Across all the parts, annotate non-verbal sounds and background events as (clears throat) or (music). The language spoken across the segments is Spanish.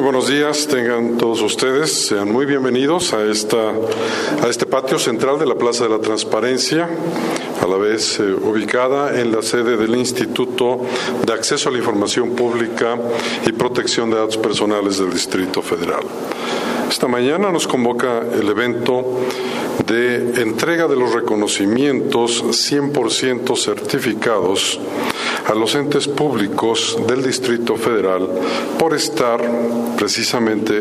Muy buenos días, tengan todos ustedes, sean muy bienvenidos a, esta, a este patio central de la Plaza de la Transparencia, a la vez eh, ubicada en la sede del Instituto de Acceso a la Información Pública y Protección de Datos Personales del Distrito Federal. Esta mañana nos convoca el evento de entrega de los reconocimientos 100% certificados a los entes públicos del Distrito Federal por estar precisamente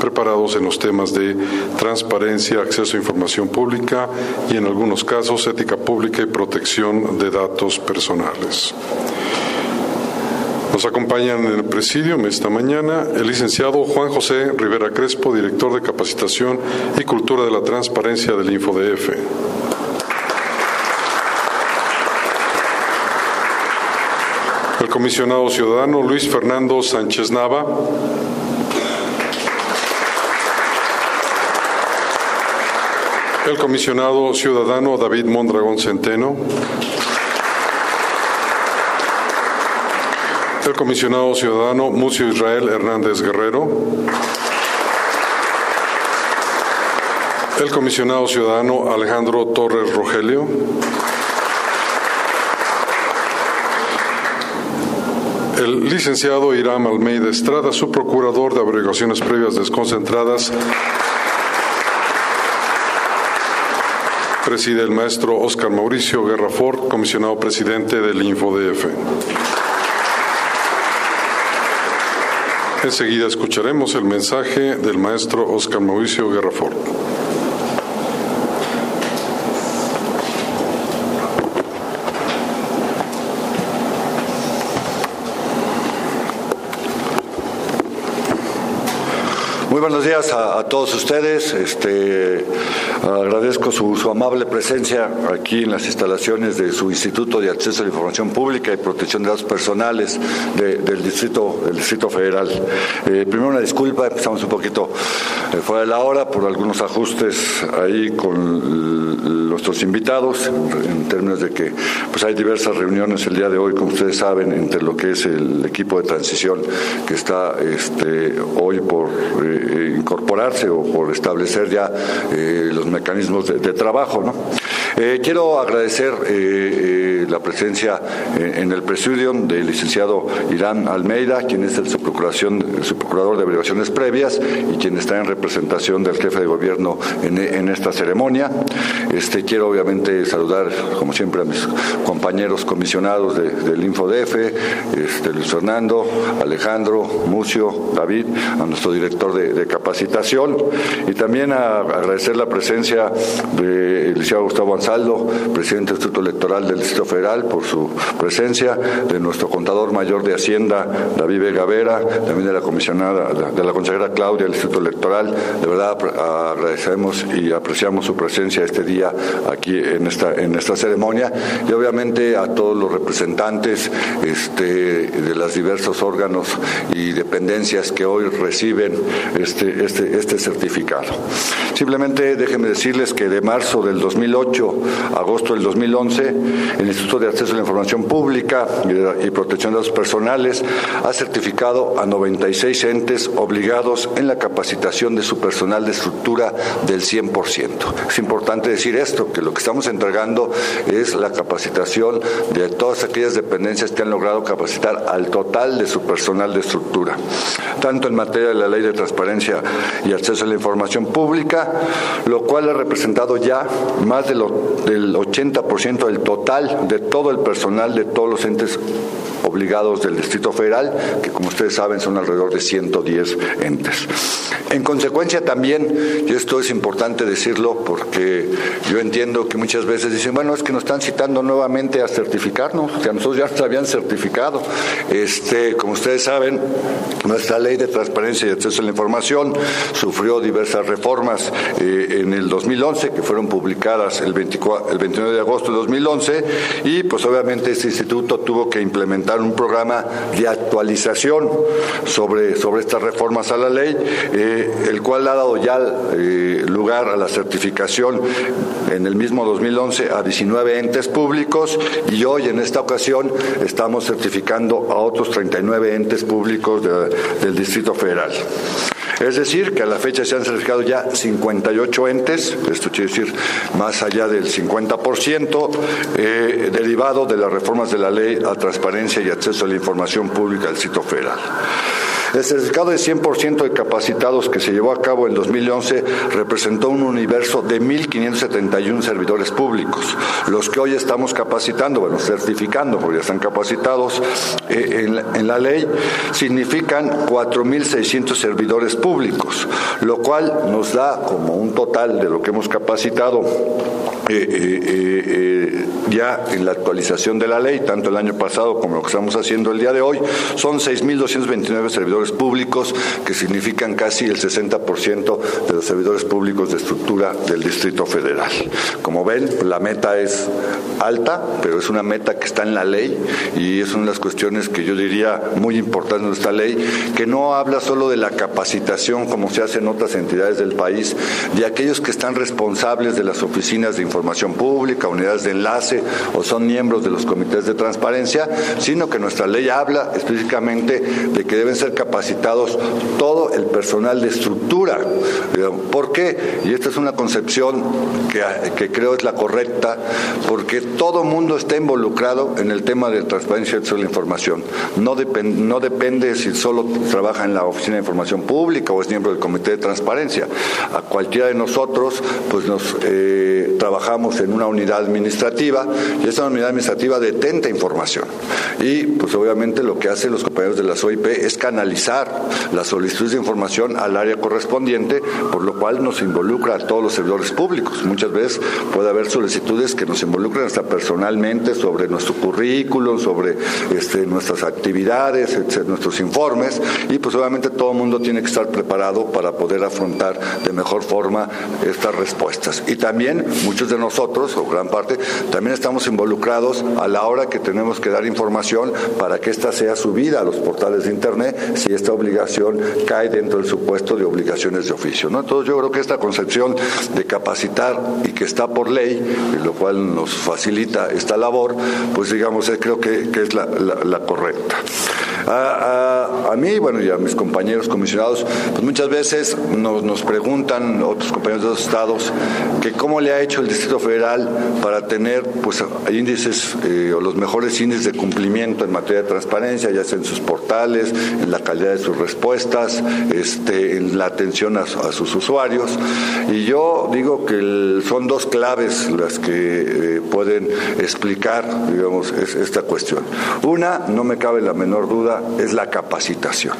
preparados en los temas de transparencia, acceso a información pública y en algunos casos ética pública y protección de datos personales. Nos acompañan en el presidium esta mañana el licenciado Juan José Rivera Crespo, director de Capacitación y Cultura de la Transparencia del InfoDF. El comisionado ciudadano Luis Fernando Sánchez Nava. El comisionado ciudadano David Mondragón Centeno. El comisionado ciudadano Mucio Israel Hernández Guerrero, el comisionado ciudadano Alejandro Torres Rogelio, el licenciado Iram Almeida Estrada, su procurador de averiguaciones previas desconcentradas, preside el maestro Oscar Mauricio Guerra Ford, comisionado presidente del InfoDF. Enseguida escucharemos el mensaje del maestro Oscar Mauricio Guerrafort. Muy buenos días a, todos ustedes. Este, agradezco su, amable presencia aquí en las instalaciones de su Instituto de Acceso a la Información Pública y Protección de Datos Personales del, Distrito, del Distrito Federal. Eh, primero una disculpa, empezamos un poquito eh, fuera de la hora por algunos ajustes ahí con nuestros invitados, en términos de que pues hay diversas reuniones el día de hoy, como ustedes saben, entre lo que es el equipo de transición que está este, hoy por... Eh, eh, incorporarse o por establecer ya eh, los mecanismos de, trabajo. ¿no? Eh, quiero agradecer la presencia en el presidium del licenciado Irán Almeida, quien es el subprocurador de averiguaciones previas y quien está en representación del jefe de gobierno en, esta ceremonia. Este, quiero obviamente saludar, como siempre, a mis compañeros comisionados del InfoDF, este, Luis Fernando, Alejandro, Mucio, David, a nuestro director de capacitación y también agradecer la presencia del licenciado Gustavo Ansaldo, presidente del Instituto Electoral del Distrito Federal, por su presencia, de nuestro contador mayor de Hacienda, David Vega Vera, también de la comisionada, de la consejera Claudia del Instituto Electoral. De verdad agradecemos y apreciamos su presencia este día aquí en esta, en esta ceremonia y obviamente a todos los representantes este, de los diversos órganos y dependencias que hoy reciben este, este, este certificado. Simplemente déjenme decirles que de marzo del 2008 a agosto del 2011, el Instituto de Acceso a la Información Pública y Protección de Datos Personales ha certificado a 96 entes obligados en la capacitación de su personal de estructura del 100%. Es importante decir esto, que lo que estamos entregando es la capacitación de todas aquellas dependencias que han logrado capacitar al total de su personal de estructura, tanto en materia de la ley de transparencia y acceso a la información pública, lo cual ha representado ya más de del 80% del total de todo el personal de todos los entes obligados del Distrito Federal, que como ustedes saben son alrededor de 110 entes. En consecuencia también, y esto es importante decirlo porque yo entiendo que muchas veces dicen, bueno, es que nos están citando nuevamente a certificarnos, que a nosotros ya nos habían certificado. Este, como ustedes saben, nuestra ley de transparencia y acceso a la información Sufrió diversas reformas eh, en el 2011 que fueron publicadas el, 24, el 29 de agosto de 2011 y pues obviamente este instituto tuvo que implementar un programa de actualización sobre, sobre estas reformas a la ley, eh, el cual ha dado ya eh, lugar a la certificación en el mismo 2011 a 19 entes públicos y hoy en esta ocasión estamos certificando a otros 39 entes públicos del Distrito Federal. Es decir, que a la fecha se han certificado ya 58 entes, esto quiere decir más allá del 50%, eh, derivado de las reformas de la ley a transparencia y acceso a la información pública del sitio federal. El certificado de 100% de capacitados que se llevó a cabo en 2011 representó un universo de 1.571 servidores públicos, los que hoy estamos capacitando, bueno, certificando, porque ya están capacitados eh, en, la ley, significan 4.600 servidores públicos, lo cual nos da como un total de lo que hemos capacitado eh, eh, ya en la actualización de la ley, tanto el año pasado como lo que estamos haciendo el día de hoy, son 6.229 servidores públicos, que significan casi el 60% de los servidores públicos de estructura del Distrito Federal. Como ven, la meta es alta, pero es una meta que está en la ley y es una de las cuestiones que yo diría muy importantes de esta ley, que no habla solo de la capacitación como se hace en otras entidades del país, de aquellos que están responsables de las oficinas de información pública, unidades de enlace o son miembros de los comités de transparencia, sino que nuestra ley habla específicamente de que deben ser capacitados todo el personal de estructura. ¿Por qué? Y esta es una concepción que, que creo es la correcta, porque todo mundo está involucrado en el tema de transparencia y de la información. No, no depende si solo trabaja en la Oficina de Información Pública o es miembro del Comité de Transparencia. A cualquiera de nosotros, pues nos eh, trabajamos en una unidad administrativa y esa unidad administrativa detenta información. Y pues obviamente lo que hacen los compañeros de la OIP es canalizar las solicitudes de información al área correspondiente, por lo cual nos involucra a todos los servidores públicos. Muchas veces puede haber solicitudes que nos involucran hasta personalmente sobre nuestro currículum, sobre este, nuestras actividades, nuestros informes, y pues obviamente todo el mundo tiene que estar preparado para poder afrontar de mejor forma estas respuestas. Y también muchos de nosotros, o gran parte, también estamos involucrados a la hora que tenemos que dar información para que ésta sea subida a los portales de Internet si esta obligación cae dentro del supuesto de obligaciones de oficio. ¿no? Entonces yo creo que esta concepción de capacitar y que está por ley, lo cual nos facilita esta labor, pues digamos, creo que, es la, correcta. A, mí, bueno, y a mis compañeros comisionados, pues muchas veces nos, nos preguntan otros compañeros de los estados que cómo le ha hecho el Distrito Federal para tener pues índices eh, o los mejores índices de cumplimiento en materia de transparencia, ya sea en sus portales, en la calidad de sus respuestas, este, en la atención a, sus usuarios. Y yo digo que son dos claves las que eh, pueden explicar, digamos, esta cuestión. Una, no me cabe la menor duda, es la capacitación.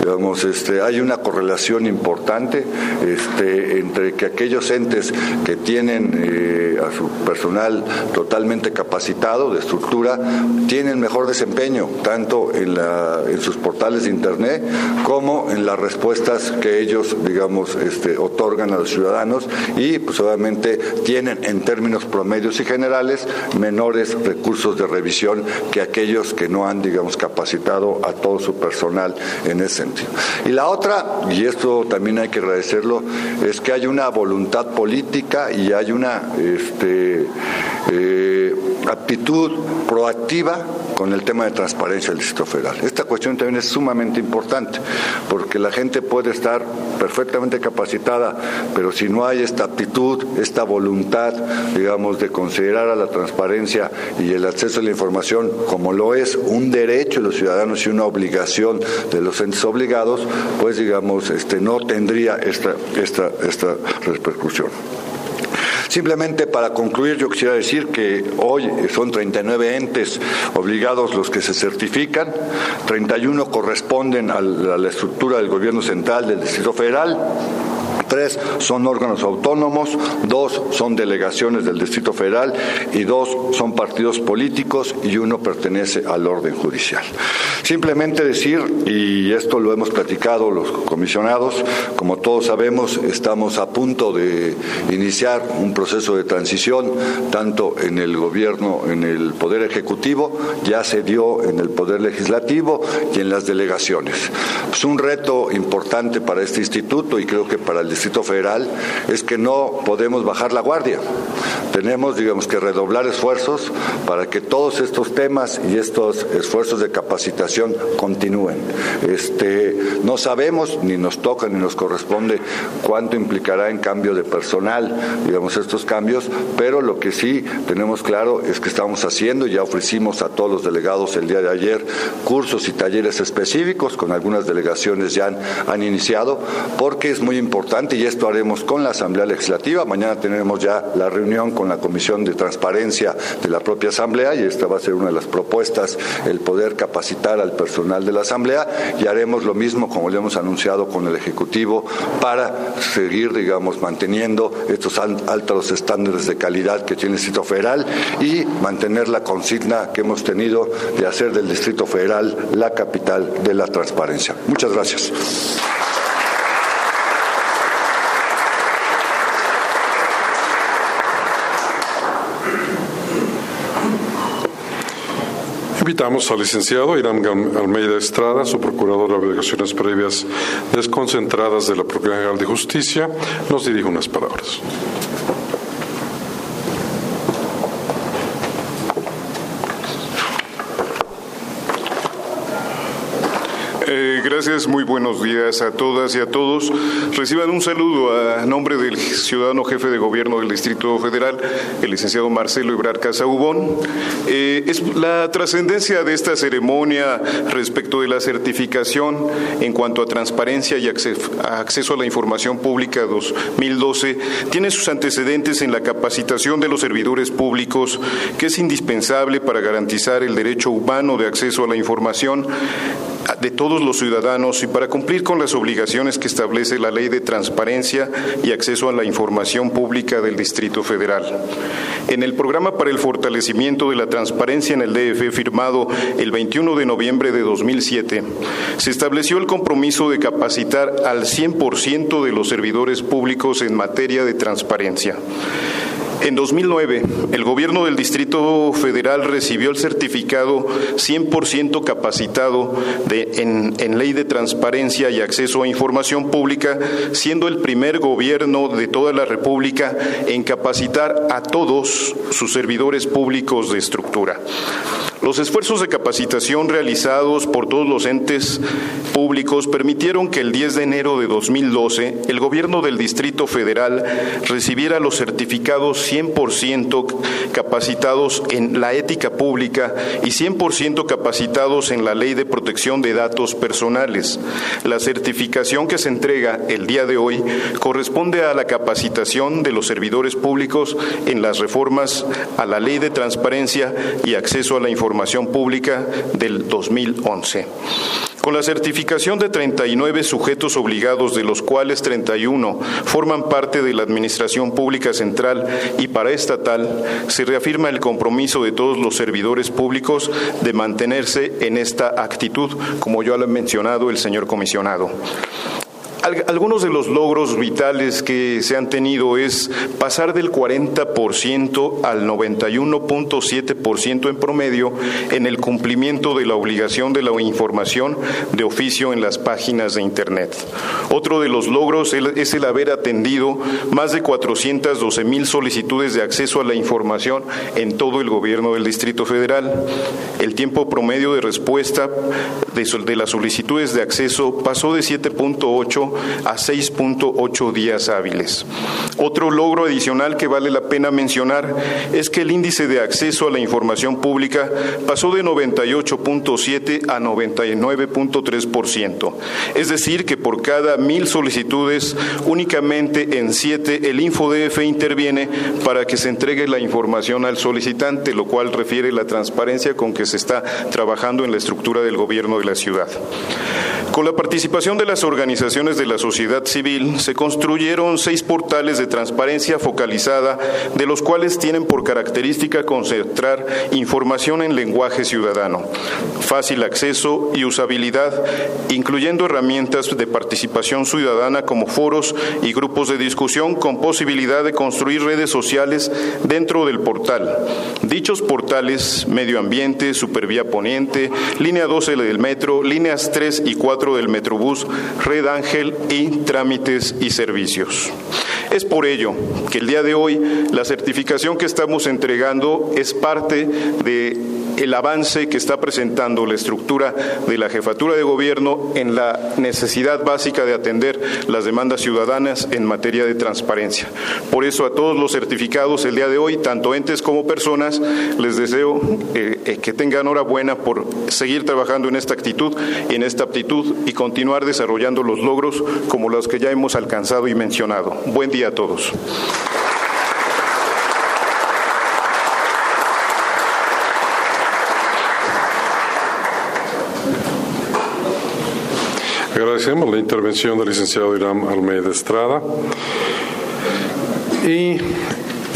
Digamos, este, hay una correlación importante este, entre que aquellos entes que tienen eh, a su personal totalmente capacitado de estructura, tienen mejor desempeño, tanto en, sus portales de Internet como en las respuestas que ellos, digamos, este, otorgan a los ciudadanos y, pues, obviamente, tienen en términos promedios y generales menores recursos de revisión que aquellos que no han, digamos, capacitado a todo su personal en ese sentido. Y la otra, y esto también hay que agradecerlo, es que hay una voluntad política y hay una este, eh, aptitud proactiva con el tema de transparencia del Distrito Federal. Esta cuestión también es sumamente importante porque la gente puede estar perfectamente capacitada, pero si no hay esta aptitud, esta voluntad, digamos, de considerar a la transparencia y el acceso a la información como lo es un derecho de los ciudadanos y una obligación de los entes obligados, pues digamos, este, no tendría esta, esta, esta repercusión. Simplemente para concluir, yo quisiera decir que hoy son 39 entes obligados los que se certifican, 31 corresponden a la estructura del gobierno central del Distrito Federal. Tres son órganos autónomos, dos son delegaciones del Distrito Federal y dos son partidos políticos y uno pertenece al orden judicial. Simplemente decir, y esto lo hemos platicado los comisionados, como todos sabemos, estamos a punto de iniciar un proceso de transición, tanto en el gobierno, en el Poder Ejecutivo, ya se dio en el Poder Legislativo y en las delegaciones. Es un reto importante para este instituto y creo que para el Distrito Federal es que no podemos bajar la guardia. Tenemos, digamos, que redoblar esfuerzos para que todos estos temas y estos esfuerzos de capacitación continúen. Este, no sabemos, ni nos toca, ni nos corresponde cuánto implicará en cambio de personal, digamos, estos cambios, pero lo que sí tenemos claro es que estamos haciendo, ya ofrecimos a todos los delegados el día de ayer cursos y talleres específicos, con algunas delegaciones ya han, han iniciado, porque es muy importante y esto haremos con la Asamblea Legislativa. Mañana tenemos ya la reunión con la Comisión de Transparencia de la propia Asamblea y esta va a ser una de las propuestas, el poder capacitar al personal de la Asamblea y haremos lo mismo como le hemos anunciado con el Ejecutivo para seguir, digamos, manteniendo estos altos estándares de calidad que tiene el Distrito Federal y mantener la consigna que hemos tenido de hacer del Distrito Federal la capital de la transparencia. Muchas gracias. Invitamos al licenciado Irán Almeida Estrada, su procurador de obligaciones previas desconcentradas de la Procuraduría General de Justicia, nos dirige unas palabras. Eh, gracias, muy buenos días a todas y a todos. Reciban un saludo a nombre del ciudadano jefe de gobierno del Distrito Federal, el licenciado Marcelo Ibrar Casaubón. Eh, es la trascendencia de esta ceremonia respecto de la certificación en cuanto a transparencia y acceso a la información pública 2012 tiene sus antecedentes en la capacitación de los servidores públicos, que es indispensable para garantizar el derecho humano de acceso a la información de todos los ciudadanos y para cumplir con las obligaciones que establece la Ley de Transparencia y Acceso a la Información Pública del Distrito Federal. En el programa para el fortalecimiento de la transparencia en el DF firmado el 21 de noviembre de 2007, se estableció el compromiso de capacitar al 100% de los servidores públicos en materia de transparencia. En 2009, el gobierno del Distrito Federal recibió el certificado 100% capacitado en, en, ley de transparencia y acceso a información pública, siendo el primer gobierno de toda la República en capacitar a todos sus servidores públicos de estructura. Los esfuerzos de capacitación realizados por todos los entes públicos permitieron que el 10 de enero de 2012 el gobierno del Distrito Federal recibiera los certificados 100% capacitados en la ética pública y 100% capacitados en la ley de protección de datos personales. La certificación que se entrega el día de hoy corresponde a la capacitación de los servidores públicos en las reformas a la ley de transparencia y acceso a la información Información Pública del 2011. Con la certificación de 39 sujetos obligados, de los cuales 31 forman parte de la Administración Pública Central y paraestatal, se reafirma el compromiso de todos los servidores públicos de mantenerse en esta actitud, como ya lo ha mencionado el señor comisionado. Algunos de los logros vitales que se han tenido es pasar del 40% al 91.7% en promedio en el cumplimiento de la obligación de la información de oficio en las páginas de Internet. Otro de los logros es el haber atendido más de 412 mil solicitudes de acceso a la información en todo el gobierno del Distrito Federal. El tiempo promedio de respuesta de las solicitudes de acceso pasó de 7.8 a 6.8 días hábiles. Otro logro adicional que vale la pena mencionar es que el índice de acceso a la información pública pasó de 98.7 a 99.3%. Es decir, que por cada mil solicitudes, únicamente en siete el InfoDF interviene para que se entregue la información al solicitante, lo cual refiere la transparencia con que se está trabajando en la estructura del gobierno de la ciudad. Con la participación de las organizaciones de la sociedad civil, se construyeron seis portales de transparencia focalizada, de los cuales tienen por característica concentrar información en lenguaje ciudadano, fácil acceso y usabilidad, incluyendo herramientas de participación ciudadana como foros y grupos de discusión con posibilidad de construir redes sociales dentro del portal. Dichos portales, Medio Ambiente, Supervía Poniente, Línea 12 del Metro, Líneas 3 y 4 del Metrobús, Red Ángel y Trámites y Servicios. Es por ello que el día de hoy la certificación que estamos entregando es parte de el avance que está presentando la estructura de la jefatura de gobierno en la necesidad básica de atender las demandas ciudadanas en materia de transparencia. Por eso a todos los certificados el día de hoy, tanto entes como personas, les deseo eh, eh, que tengan enhorabuena por seguir trabajando en esta actitud, en esta aptitud y continuar desarrollando los logros como los que ya hemos alcanzado y mencionado. Buen día a todos. Agradecemos la intervención del licenciado Irán Almeida Estrada y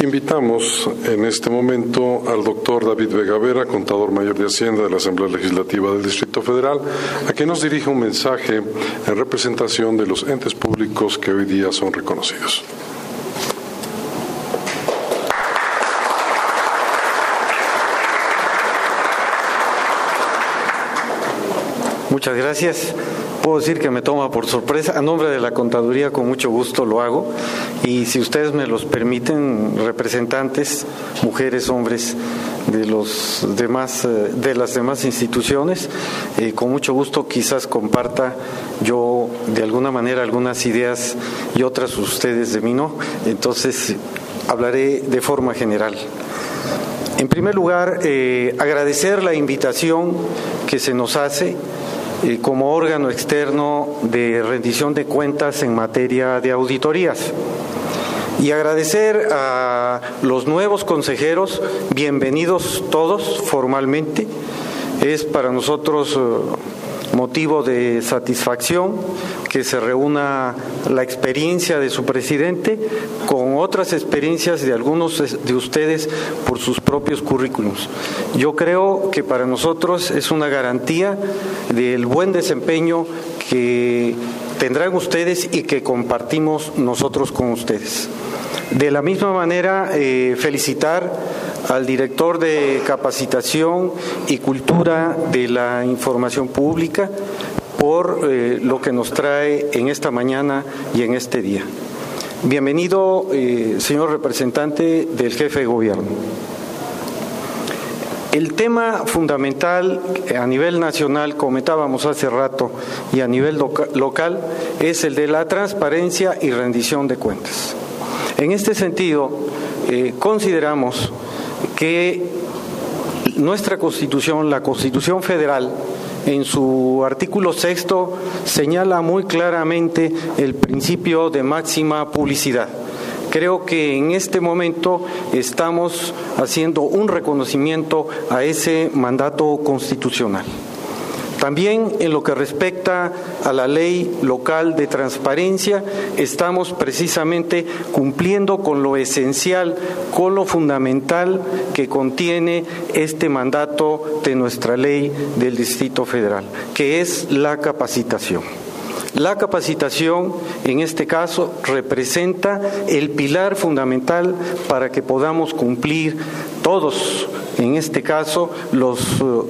invitamos en este momento al doctor David Vega Vera, contador mayor de Hacienda de la Asamblea Legislativa del Distrito Federal, a que nos dirija un mensaje en representación de los entes públicos que hoy día son reconocidos. Muchas gracias puedo decir que me toma por sorpresa. A nombre de la contaduría, con mucho gusto lo hago. Y si ustedes me los permiten, representantes, mujeres, hombres de los demás, eh, de las demás instituciones, eh, con mucho gusto quizás comparta yo de alguna manera algunas ideas y otras ustedes de mí no. Entonces hablaré de forma general. En primer lugar, eh, agradecer la invitación que se nos hace eh, como órgano externo de rendición de cuentas en materia de auditorías. Y agradecer a los nuevos consejeros, bienvenidos todos formalmente. Es para nosotros eh, motivo de satisfacción que se reúna la experiencia de su presidente con otras experiencias de algunos de ustedes por sus propios currículums. Yo creo que para nosotros es una garantía del buen desempeño que tendrán ustedes y que compartimos nosotros con ustedes. De la misma manera, eh, felicitar al director de capacitación y cultura de la información pública, por eh, lo que nos trae en esta mañana y en este día. Bienvenido, eh, señor representante del jefe de gobierno. El tema fundamental a nivel nacional, comentábamos hace rato, y a nivel local, es el de la transparencia y rendición de cuentas. En este sentido, eh, consideramos que nuestra Constitución, la Constitución Federal, en su artículo sexto señala muy claramente el principio de máxima publicidad. Creo que en este momento estamos haciendo un reconocimiento a ese mandato constitucional. También en lo que respecta a la ley local de transparencia, estamos precisamente cumpliendo con lo esencial, con lo fundamental que contiene este mandato de nuestra ley del Distrito Federal, que es la capacitación. La capacitación, en este caso, representa el pilar fundamental para que podamos cumplir todos, en este caso, los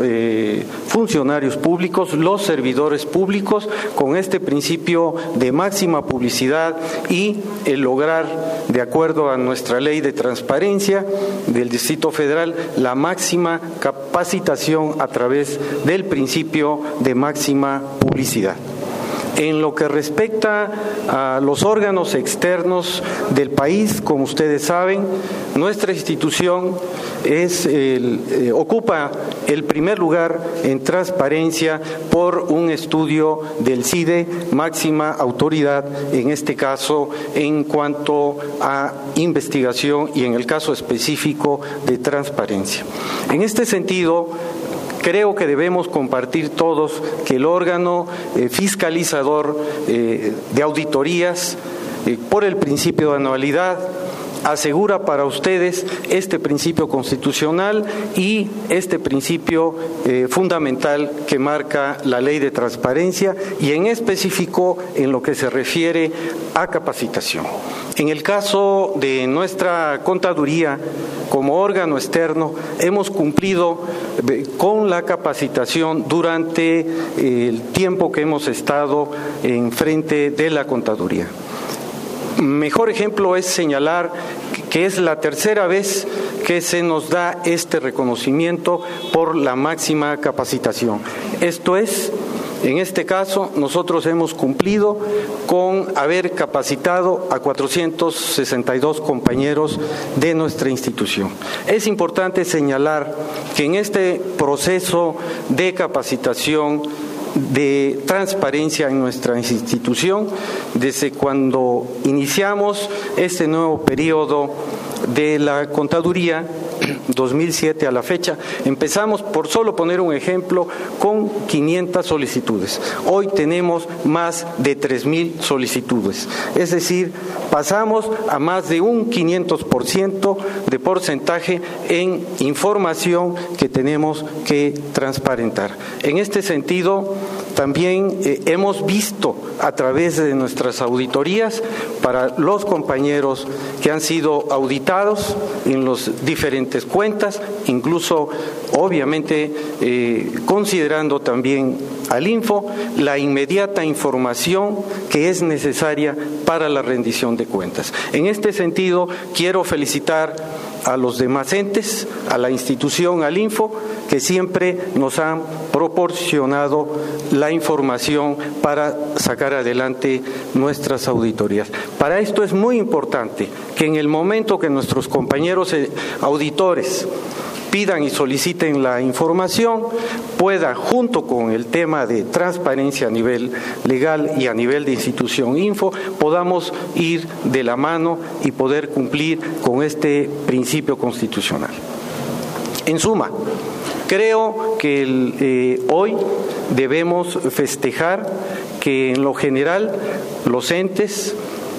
eh, funcionarios públicos, los servidores públicos, con este principio de máxima publicidad y el lograr, de acuerdo a nuestra ley de transparencia del Distrito Federal, la máxima capacitación a través del principio de máxima publicidad. En lo que respecta a los órganos externos del país, como ustedes saben, nuestra institución eh, ocupa el primer lugar en transparencia por un estudio del CIDE, máxima autoridad, en este caso en cuanto a investigación y en el caso específico de transparencia. En este sentido, creo que debemos compartir todos que el órgano eh, fiscalizador eh, de auditorías, eh, por el principio de anualidad, asegura para ustedes este principio constitucional y este principio fundamental que marca la ley de transparencia y en específico en lo que se refiere a capacitación. En el caso de nuestra contaduría, como órgano externo, hemos cumplido eh, con la capacitación durante eh, el tiempo que hemos estado en frente de la contaduría. Mejor ejemplo es señalar que es la tercera vez que se nos da este reconocimiento por la máxima capacitación. Esto es en este caso, nosotros hemos cumplido con haber capacitado a 462 compañeros de nuestra institución. Es importante señalar que en este proceso de capacitación de transparencia en nuestra institución, desde cuando iniciamos este nuevo periodo de la contaduría, (clears throat) 2007 a la fecha, empezamos, por solo poner un ejemplo, con 500 solicitudes. Hoy tenemos más de 3.000 solicitudes. Es decir, pasamos a más de un 500% de porcentaje en información que tenemos que transparentar. En este sentido, también eh, hemos visto a través de nuestras auditorías para los compañeros que han sido auditados en las diferentes cuentas, incluso obviamente eh, considerando también al Info la inmediata información que es necesaria para la rendición de cuentas. En este sentido, quiero felicitar a los demás entes, a la institución, al Info, que siempre nos han proporcionado la información para sacar adelante nuestras auditorías. Para esto es muy importante que en el momento que nuestros compañeros eh, auditores pidan y soliciten la información, pueda, junto con el tema de transparencia a nivel legal y a nivel de institución info, podamos ir de la mano y poder cumplir con este principio constitucional. En suma, creo que eh, hoy debemos festejar que en lo general los entes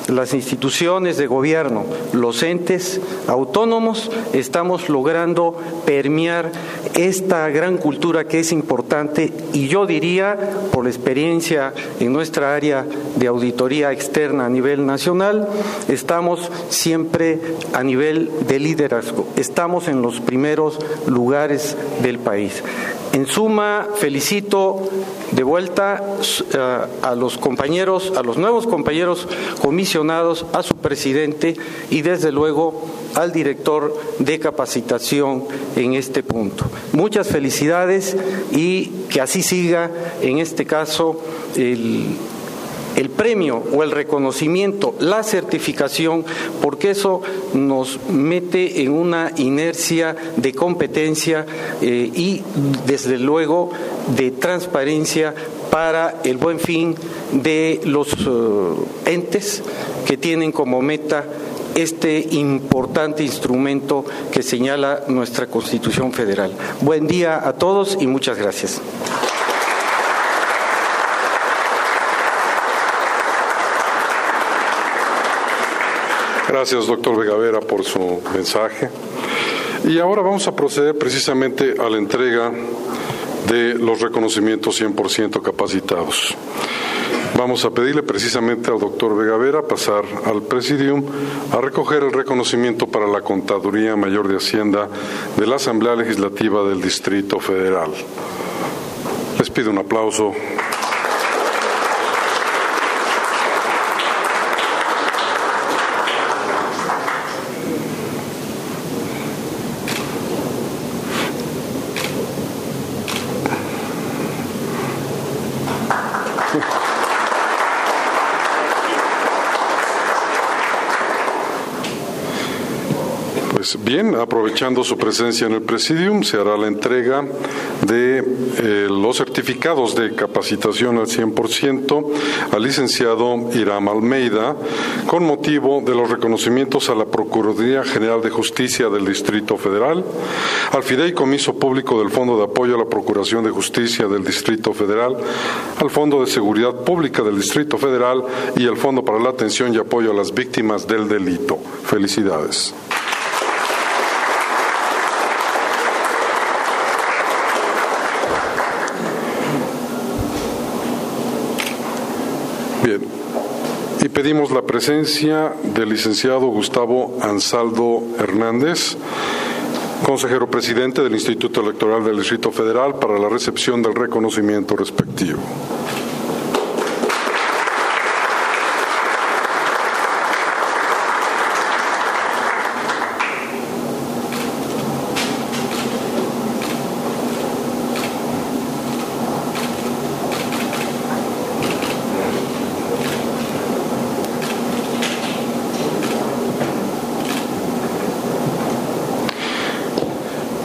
las instituciones de gobierno, los entes autónomos, estamos logrando permear esta gran cultura que es importante y yo diría, por la experiencia en nuestra área de auditoría externa a nivel nacional, estamos siempre a nivel de liderazgo, estamos en los primeros lugares del país. En suma, felicito de vuelta eh, a los compañeros, a los nuevos compañeros comisionados, a su presidente y desde luego al director de capacitación en este punto. Muchas felicidades y que así siga en este caso el el premio o el reconocimiento, la certificación, porque eso nos mete en una inercia de competencia eh, y desde luego de transparencia para el buen fin de los eh, entes que tienen como meta este importante instrumento que señala nuestra Constitución Federal. Buen día a todos y muchas gracias. Gracias, doctor Vegavera, por su mensaje. Y ahora vamos a proceder precisamente a la entrega de los reconocimientos 100% capacitados. Vamos a pedirle precisamente al doctor Vegavera pasar al presidium a recoger el reconocimiento para la Contaduría Mayor de Hacienda de la Asamblea Legislativa del Distrito Federal. Les pido un aplauso Aprovechando su presencia en el Presidium, se hará la entrega de eh, los certificados de capacitación al 100% al licenciado Iram Almeida con motivo de los reconocimientos a la Procuraduría General de Justicia del Distrito Federal, al Fideicomiso Público del Fondo de Apoyo a la Procuración de Justicia del Distrito Federal, al Fondo de Seguridad Pública del Distrito Federal y al Fondo para la Atención y Apoyo a las Víctimas del Delito. Felicidades. Bien, y pedimos la presencia del licenciado Gustavo Ansaldo Hernández, consejero presidente del Instituto Electoral del Distrito Federal, para la recepción del reconocimiento respectivo.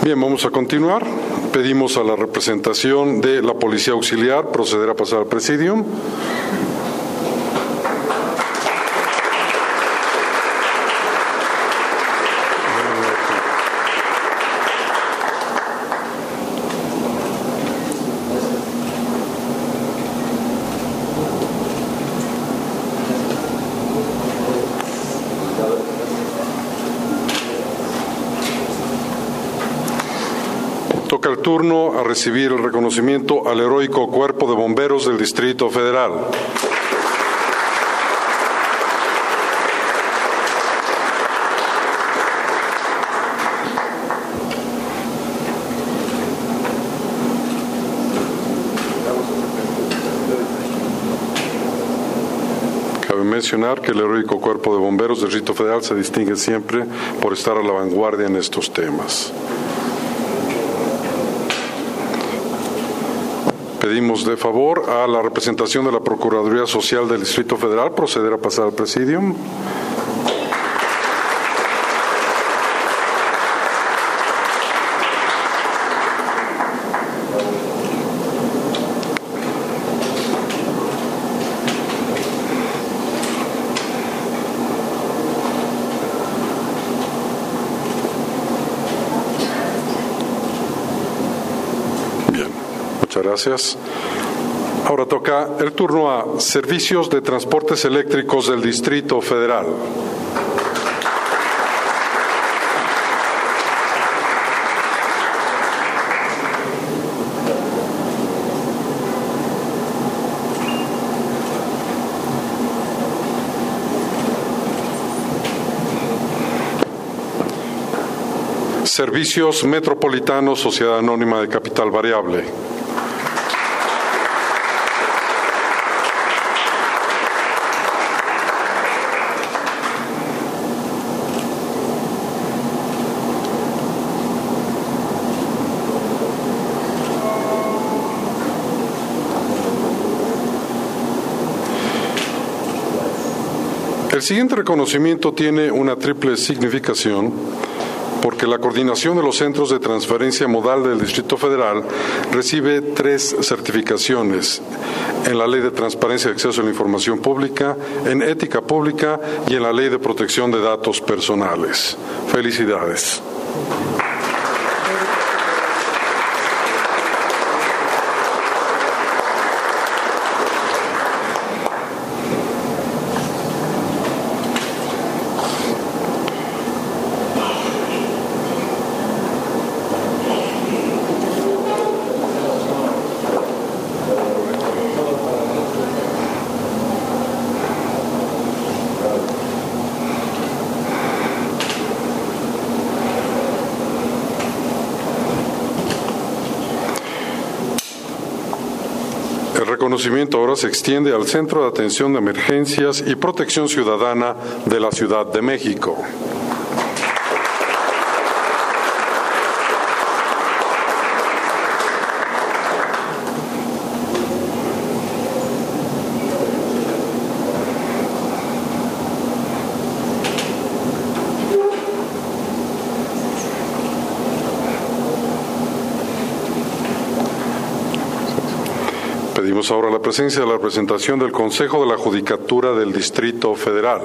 Bien, vamos a continuar. Pedimos a la representación de la Policía Auxiliar proceder a pasar al presidium. Turno a recibir el reconocimiento al heroico Cuerpo de Bomberos del Distrito Federal. Cabe mencionar que el heroico Cuerpo de Bomberos del Distrito Federal se distingue siempre por estar a la vanguardia en estos temas. Pedimos de favor a la representación de la Procuraduría Social del Distrito Federal proceder a pasar al presidium. Gracias. Ahora toca el turno a Servicios de Transportes Eléctricos del Distrito Federal. Servicios Metropolitanos Sociedad Anónima de Capital Variable. El siguiente reconocimiento tiene una triple significación porque la coordinación de los centros de transferencia modal del Distrito Federal recibe tres certificaciones en la Ley de Transparencia y Acceso a la Información Pública, en Ética Pública y en la Ley de Protección de Datos Personales. Felicidades. El reconocimiento ahora se extiende al Centro de Atención de Emergencias y Protección Ciudadana de la Ciudad de México. Ahora la presencia de la representación del Consejo de la Judicatura del Distrito Federal.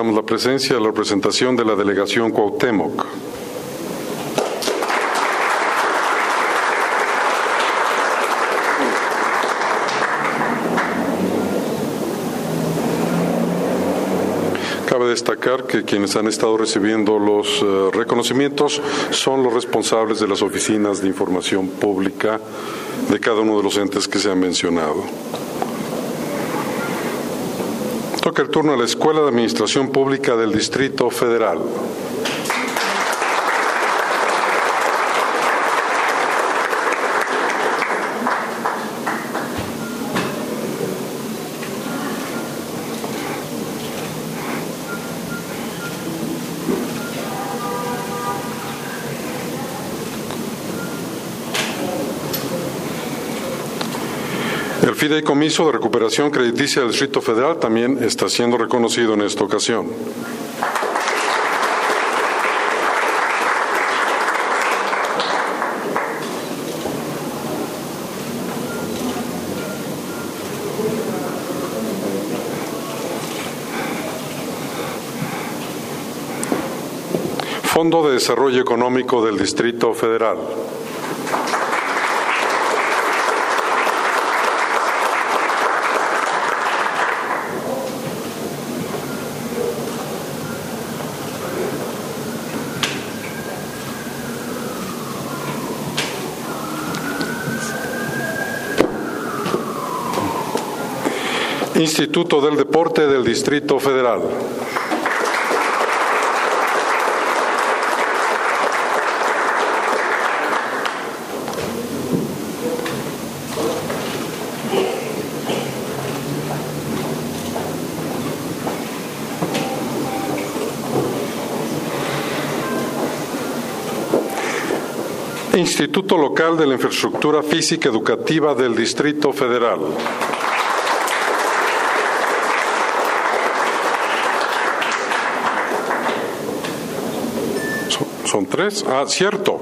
Solicitamos la presencia de la representación de la delegación Cuauhtémoc. Cabe destacar que quienes han estado recibiendo los eh, reconocimientos son los responsables de las oficinas de información pública de cada uno de los entes que se han mencionado. Toca el turno a la Escuela de Administración Pública del Distrito Federal. Fideicomiso de Recuperación Crediticia del Distrito Federal también está siendo reconocido en esta ocasión. Fondo de Desarrollo Económico del Distrito Federal. Instituto del Deporte del Distrito Federal. Instituto Local de la Infraestructura Física Educativa del Distrito Federal. Tres. Ah, cierto.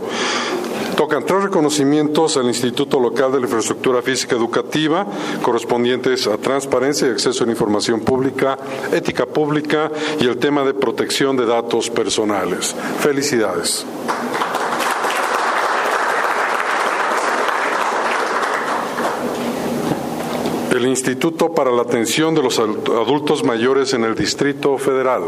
Tocan tres reconocimientos al Instituto Local de la Infraestructura Física Educativa, correspondientes a transparencia y acceso a la información pública, ética pública y el tema de protección de datos personales. Felicidades. El Instituto para la Atención de los Adultos Mayores en el Distrito Federal.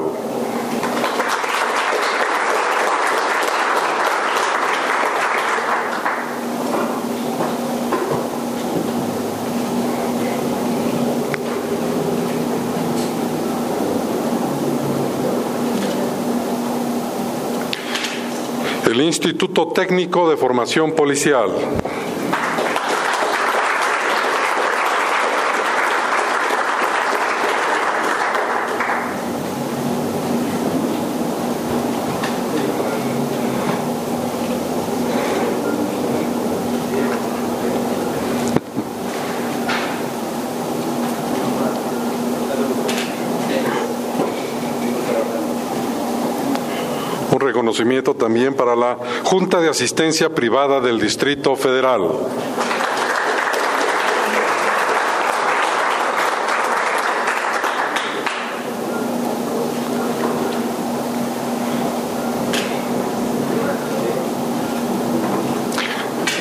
El Instituto Técnico de Formación Policial. Un reconocimiento también para la Junta de Asistencia Privada del Distrito Federal.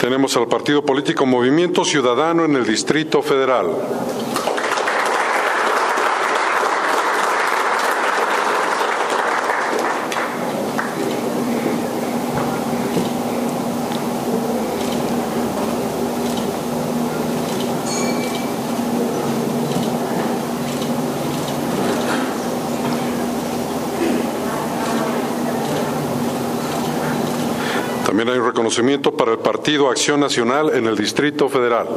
Tenemos al partido político Movimiento Ciudadano en el Distrito Federal. También hay un reconocimiento para el Partido Acción Nacional en el Distrito Federal.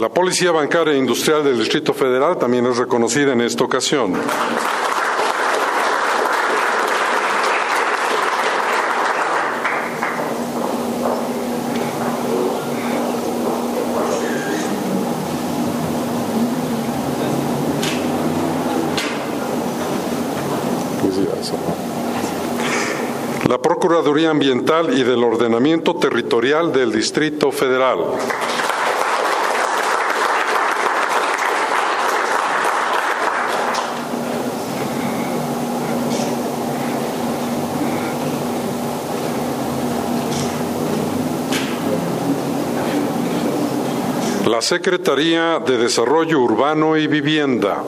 La Policía Bancaria e Industrial del Distrito Federal también es reconocida en esta ocasión. La Procuraduría Ambiental y del Ordenamiento Territorial del Distrito Federal. La Secretaría de Desarrollo Urbano y Vivienda.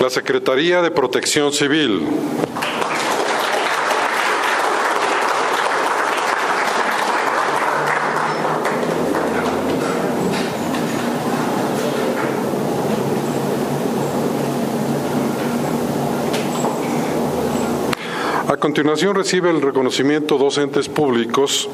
La Secretaría de Protección Civil. Continuación recibe el reconocimiento dos entes públicos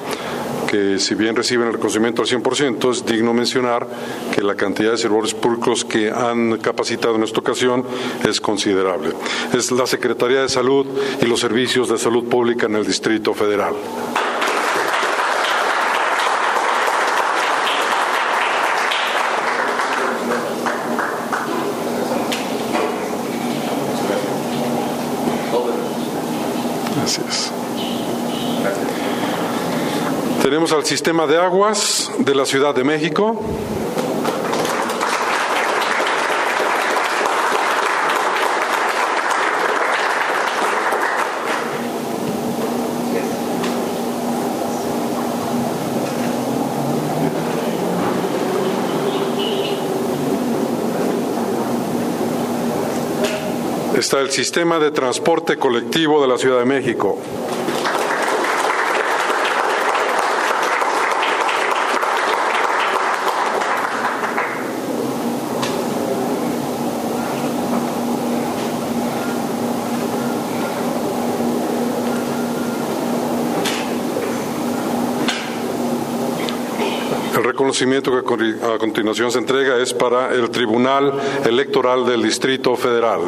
que si bien reciben el reconocimiento al 100%, es digno mencionar que la cantidad de servidores públicos que han capacitado en esta ocasión es considerable. Es la Secretaría de Salud y los servicios de salud pública en el Distrito Federal. Tenemos al sistema de aguas de la Ciudad de México. Está el sistema de transporte colectivo de la Ciudad de México. El reconocimiento que a continuación se entrega es para el Tribunal Electoral del Distrito Federal.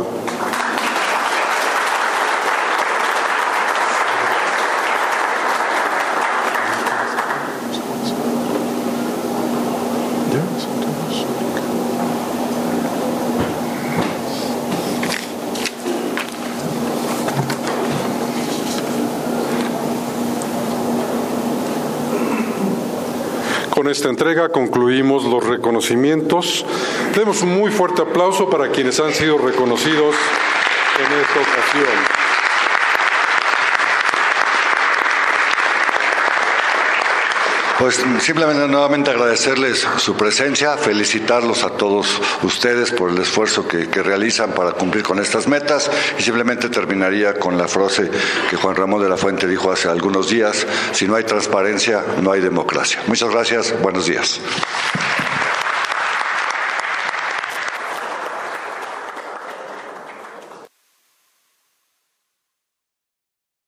Esta entrega concluimos los reconocimientos. Demos un muy fuerte aplauso para quienes han sido reconocidos en esta ocasión. Pues simplemente nuevamente agradecerles su presencia, felicitarlos a todos ustedes por el esfuerzo que, realizan para cumplir con estas metas y simplemente terminaría con la frase que Juan Ramón de la Fuente dijo hace algunos días, si no hay transparencia, no hay democracia. Muchas gracias, buenos días.